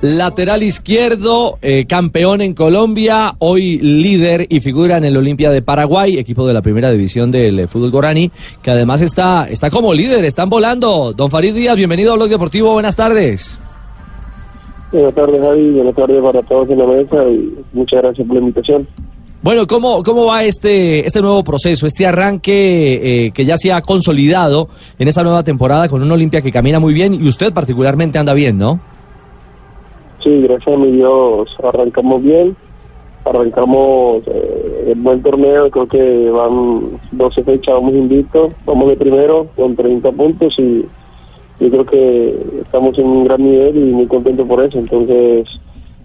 Lateral izquierdo, eh, campeón en Colombia, hoy líder y figura en el Olimpia de Paraguay, equipo de la primera división del eh, fútbol guaraní, que además está, está como líder, están volando. Don Farid Díaz, bienvenido a Blog Deportivo, buenas tardes. Buenas tardes, Javi, buenas tardes para todos en la mesa y muchas gracias por la invitación. Bueno, ¿cómo, cómo va este, este nuevo proceso, este arranque eh, que ya se ha consolidado en esta nueva temporada con un Olimpia que camina muy bien y usted particularmente anda bien, ¿no? Sí, gracias a mi Dios, arrancamos bien, arrancamos eh, el buen torneo, creo que van 12 fechas, vamos invictos, vamos de primero con 30 puntos y yo creo que estamos en un gran nivel y muy contento por eso, entonces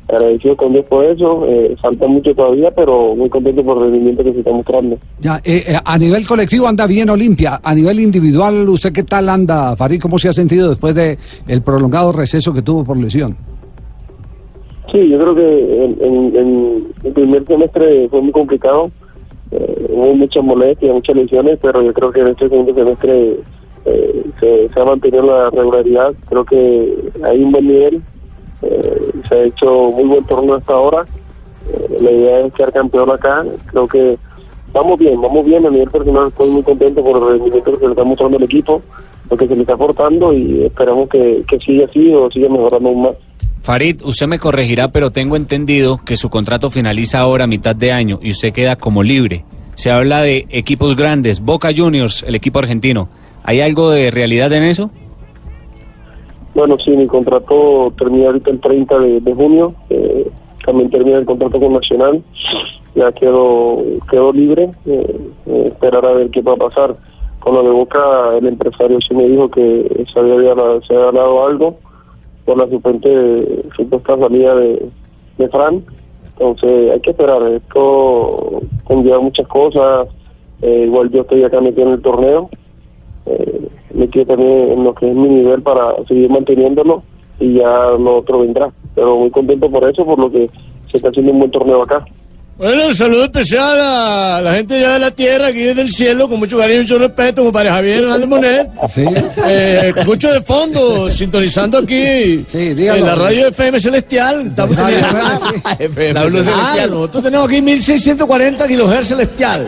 agradecido con Dios por eso, eh, falta mucho todavía, pero muy contento por el rendimiento que se está mostrando. Ya, eh, eh, a nivel colectivo anda bien Olimpia, a nivel individual, ¿usted qué tal anda, Farid? ¿Cómo se ha sentido después de el prolongado receso que tuvo por lesión? Sí, yo creo que en, en, el primer semestre fue muy complicado. Eh, hubo muchas molestias, muchas lesiones, pero yo creo que en este segundo semestre eh, se, ha mantenido la regularidad. Creo que hay un buen nivel. Eh, se ha hecho muy buen torneo hasta ahora. Eh, la idea es quedar campeón acá. Creo que vamos bien, vamos bien. A nivel personal estoy muy contento por el rendimiento que le está mostrando el equipo, lo que se le está aportando y esperamos que, que siga así o siga mejorando aún más. Farid, usted me corregirá, pero tengo entendido que su contrato finaliza ahora a mitad de año y usted queda como libre. Se habla de equipos grandes, Boca Juniors, el equipo argentino. ¿Hay algo de realidad en eso? Bueno, sí, mi contrato termina ahorita el 30 de, junio. Eh, también termina el contrato con Nacional. Ya quedo, quedo libre. Eh, eh, esperar a ver qué va a pasar. Con lo de Boca, el empresario sí me dijo que se había, se había algo por la supuesta, supuesta salida de, de Fran. Entonces hay que esperar, esto conlleva muchas cosas, eh, igual yo estoy acá metido en el torneo, eh, me quedo también en lo que es mi nivel para seguir manteniéndolo y ya lo otro vendrá. Pero muy contento por eso, por lo que se está haciendo un buen torneo acá. Bueno, un saludo especial a la gente ya de la tierra, aquí desde el cielo, con mucho cariño y mucho respeto, como para Javier Hernández Monet. Sí. Eh, escucho de fondo, sintonizando aquí Sí, dígalo. en la radio FM Celestial. Estamos teniendo- FM, La Blue Celestial. Nosotros tenemos aquí 1640 kilohertz celestial.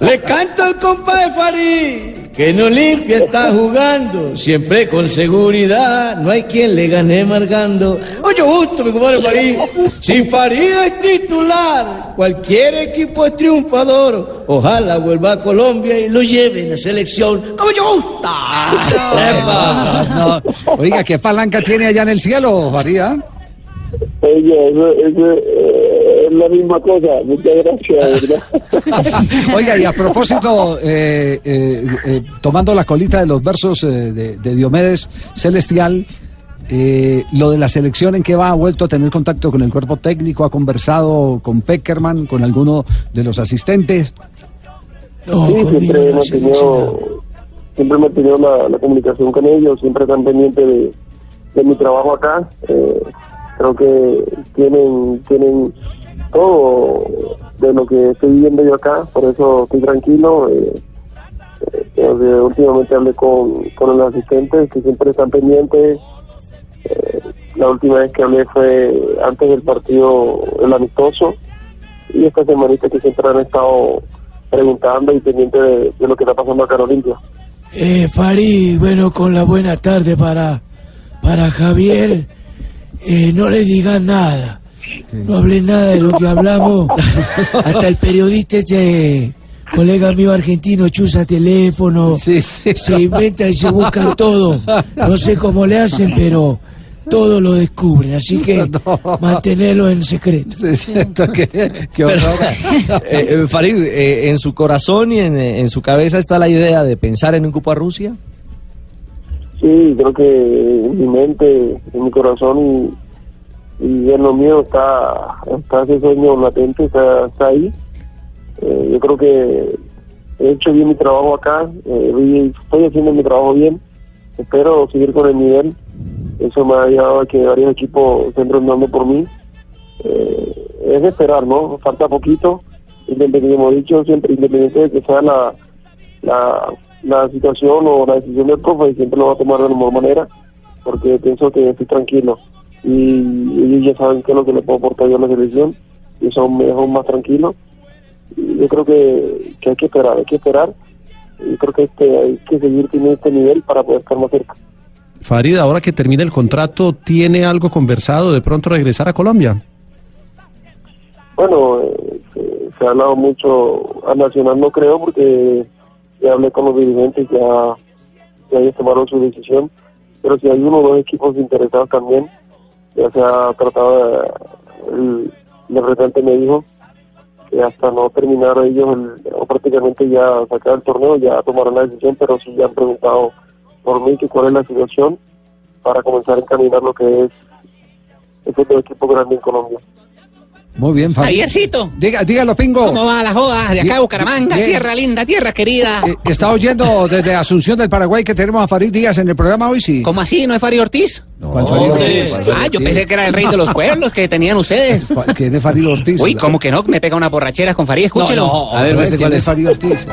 Le canto al compa de Farid, que en Olimpia está jugando, siempre con seguridad, no hay quien le gane marcando. Mucho gusto, mi compadre Farid. Si Farid es titular, cualquier equipo es triunfador. Ojalá vuelva a Colombia y lo lleven a selección. ¡Como yo gusta! No, oiga, ¿qué palanca tiene allá en el cielo, Faría? Oye, eso, eso, eh, es la misma cosa. Muchas gracias, ¿verdad? Oiga, y a propósito, eh, eh, eh, tomando la colita de los versos eh, de, de Diomedes Celestial, eh, lo de la selección en que va, ha vuelto a tener contacto con el cuerpo técnico, ha conversado con Peckerman, con alguno de los asistentes. No, Sí, siempre he no se dice nada. mantenido, siempre he mantenido la, la comunicación con ellos, siempre están pendientes de, de mi trabajo acá. Eh, creo que tienen, tienen todo de lo que estoy viviendo yo acá, por eso estoy tranquilo. Eh, eh, últimamente hablé con, con los asistentes que siempre están pendientes. Eh, la última vez que hablé fue antes del partido, el amistoso, y esta semanita que siempre han estado preguntando y pendiente de, de lo que está pasando acá en Olimpia. Eh, Farid, bueno, con la buena tarde para, para Javier, eh, no le digas nada. No hablé nada de lo que hablamos. Hasta el periodista este, colega mío argentino, chusa teléfono, Sí, sí. se inventa y se buscan todo. No sé cómo le hacen, pero todo lo descubren. Así que mantenerlo en secreto. Sí, siento que. Eh, eh, Farid, eh, en su corazón y en, en su cabeza está la idea de pensar en un cupo a Rusia. Sí, creo que en mi mente, en mi corazón y, y en lo mío está, está ese sueño latente, está, está ahí. Eh, yo creo que he hecho bien mi trabajo acá, eh, estoy haciendo mi trabajo bien. Espero seguir con el nivel. Eso me ha llevado a que varios equipos estén rondando por mí. Eh, es esperar, ¿no? Falta poquito. Independiente, como dicho, siempre independiente de que sea la, la, la situación o la decisión del profe, siempre lo va a tomar de la mejor manera. porque pienso que estoy tranquilo y ellos ya saben qué es lo que le puedo aportar yo a la selección y son mejor más tranquilos. Yo creo que, que hay que esperar, hay que esperar y creo que este, hay que seguir teniendo este nivel para poder estar más cerca. Farid, ahora que termine el contrato, ¿tiene algo conversado de pronto regresar a Colombia? Bueno, eh, se, se ha hablado mucho, a Nacional no creo porque ya hablé con los dirigentes, ya, ya ellos tomaron su decisión, pero si hay uno o dos equipos interesados también, ya se ha tratado, el, el me dijo que hasta no terminar ellos el- o prácticamente ya sacar el torneo ya tomarán la decisión, pero sí ya han preguntado por mí que cuál es la situación para comenzar a encaminar lo que es otro equipo grande en Colombia. Muy bien, Farid. Javiercito, Diga, dígalo, Pingo. ¿cómo va la joda de acá Bien, de Bucaramanga? bien. Tierra linda, tierra querida. Eh, ¿Está oyendo desde Asunción del Paraguay que tenemos a Farid Díaz en el programa hoy? Sí. ¿Cómo así? ¿No es Farid Ortiz? ¿Cuál Farid Ortiz? ¿Cuál Farid Ah, yo pensé que era el rey de los pueblos que tenían ustedes. ¿Cuál- ¿Quién es Farid Ortiz? Uy, ¿cómo que no? Me pega una borrachera con Farid, escúchelo. No, no, A ver, ¿quién es Farid Ortiz?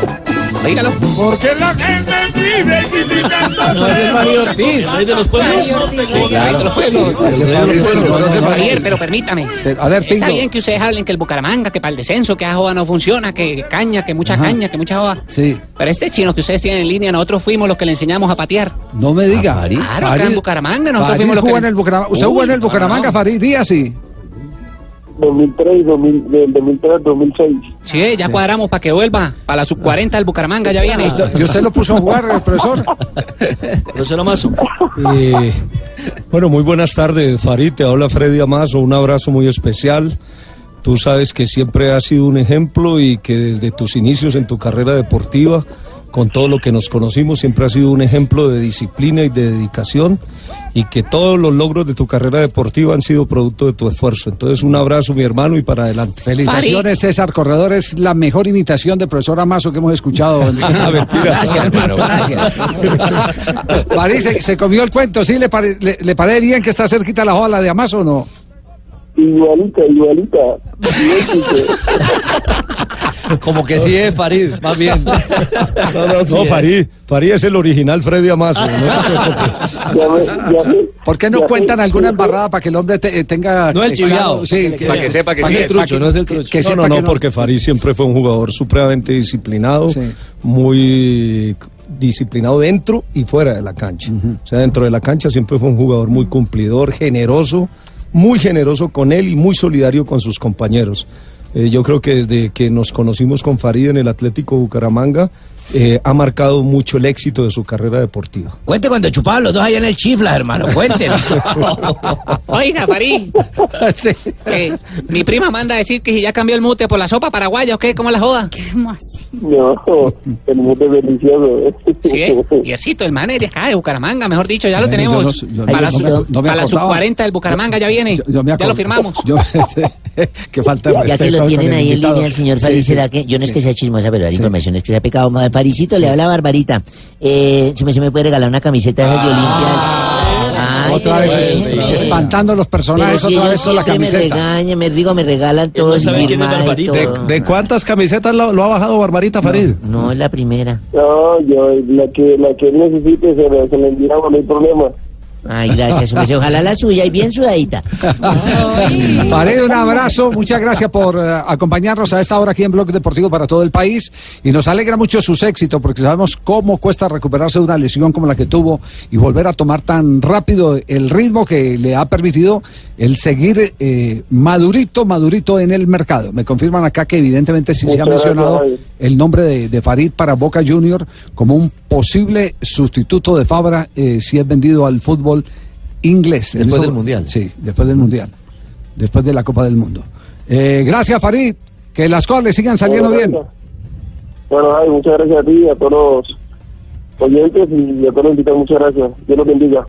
Dígalo. Porque la gente vive criticando. No es el Mario Ortiz. ¿Rey de los pueblos? Sí, rey de los pueblos. Javier, pero permítame. A ver, Está bien que ustedes hablen que el Bucaramanga, que para el descenso, que la joda no funciona, que caña, que mucha Ajá. caña, que mucha joda. Sí. Pero este chino que ustedes tienen en línea, nosotros fuimos los que le enseñamos a patear. No me diga. Farid? Claro, acá en Bucaramanga, nosotros Farid fuimos los que- en el Bucaramanga. ¿Usted jugó en el no, Bucaramanga, no. Farid Díaz? Sí. 2003, 2000, del 2003, 2006. Sí, ya cuadramos para que vuelva. Para la sub-40 del Bucaramanga ya viene. ¿Y usted lo puso a jugar, el profesor? Profesor Mazo. Eh, bueno, muy buenas tardes, Farid. Te habla Freddy Amazo. Un abrazo muy especial. Tú sabes que siempre has sido un ejemplo y que desde tus inicios en tu carrera deportiva, con todo lo que nos conocimos, siempre has sido un ejemplo de disciplina y de dedicación y que todos los logros de tu carrera deportiva han sido producto de tu esfuerzo. Entonces, un abrazo, mi hermano, y para adelante. Felicitaciones, César Corredor. Es la mejor imitación de profesor Amazo que hemos escuchado. Ah, mentira. Gracias, hermano, gracias. Farid, ¿se, se comió el cuento? ¿Sí? ¿Le, pare- le, le parece bien que está cerquita la joda de Amazo o no? Igualita, igualita. Como que sí es Farid, más bien. No, no, no, Farid, Farid es el original Freddy Amazo. no ¿Por qué no ya cuentan alguna embarrada para que el hombre te- tenga... No el eh, chiviao. claro, sí, Para que sepa que para sí que- es. trucho, que- no es el trucho. que no, no, no, que porque Farid siempre fue un jugador supremamente disciplinado, Sí. muy disciplinado dentro y fuera de la cancha. O sea, dentro de la cancha siempre fue un jugador muy cumplidor, generoso, muy generoso con él y muy solidario con sus compañeros. Eh, yo creo que desde que nos conocimos con Farid en el Atlético Bucaramanga, eh, ha marcado mucho el éxito de su carrera deportiva. Cuente cuando chupaban los dos allá en el chifla, hermano. Cuéntelo. Oiga, Farid, Sí. eh, mi prima manda a decir que si ya cambió el mute por la sopa paraguaya, ¿o qué? ¿Cómo la joda? ¿Cómo así? No, el es delicioso. ¿eh? Sí, eh. Yercito, el man es de acá, de Bucaramanga, mejor dicho, ya lo tenemos. para la, no me- sub- no me para la acordaba. sub-40 del Bucaramanga ya viene. Yo- yo me ya lo firmamos. Yo- que falta de Ya que lo tienen ahí en línea el señor Sí, Farid, sí. ¿será que? Yo no es que sea chismosa, pero la información es que se ha pecado mal. Farisito, le habla Barbarita. Eh, si me, se me puede regalar una camiseta de de Olimpia. Otra vez es- eh, espantando los pero personajes, si otra vez con la siempre me camiseta. regañan, me digo, me regalan todo sabe quién es firmado y Barbarita. todo. ¿De, de cuántas camisetas lo, lo ha bajado Barbarita Farid? No, es la primera. No, yo, la que, la que necesite se se le enviamos, no hay problema. Ay, gracias. Pues, ojalá la suya y bien sudadita. Farid, un abrazo, muchas gracias por eh, acompañarnos a esta hora aquí en Blog Deportivo para todo el país y nos alegra mucho sus éxitos porque sabemos cómo cuesta recuperarse de una lesión como la que tuvo y volver a tomar tan rápido el ritmo que le ha permitido el seguir eh, madurito, madurito en el mercado. Me confirman acá que evidentemente sí se ha gracias, mencionado el nombre de, de Farid para Boca Junior como un posible sustituto de Fabra eh, si es vendido al fútbol inglés. Después del Mundial. Sí, después del Mundial. Después de la Copa del Mundo. Eh, gracias, Farid. Que las cosas le sigan saliendo Bueno, bien. Bueno, Javi, muchas gracias a ti, a todos los oyentes y a todos los invitados, muchas gracias. Dios los bendiga.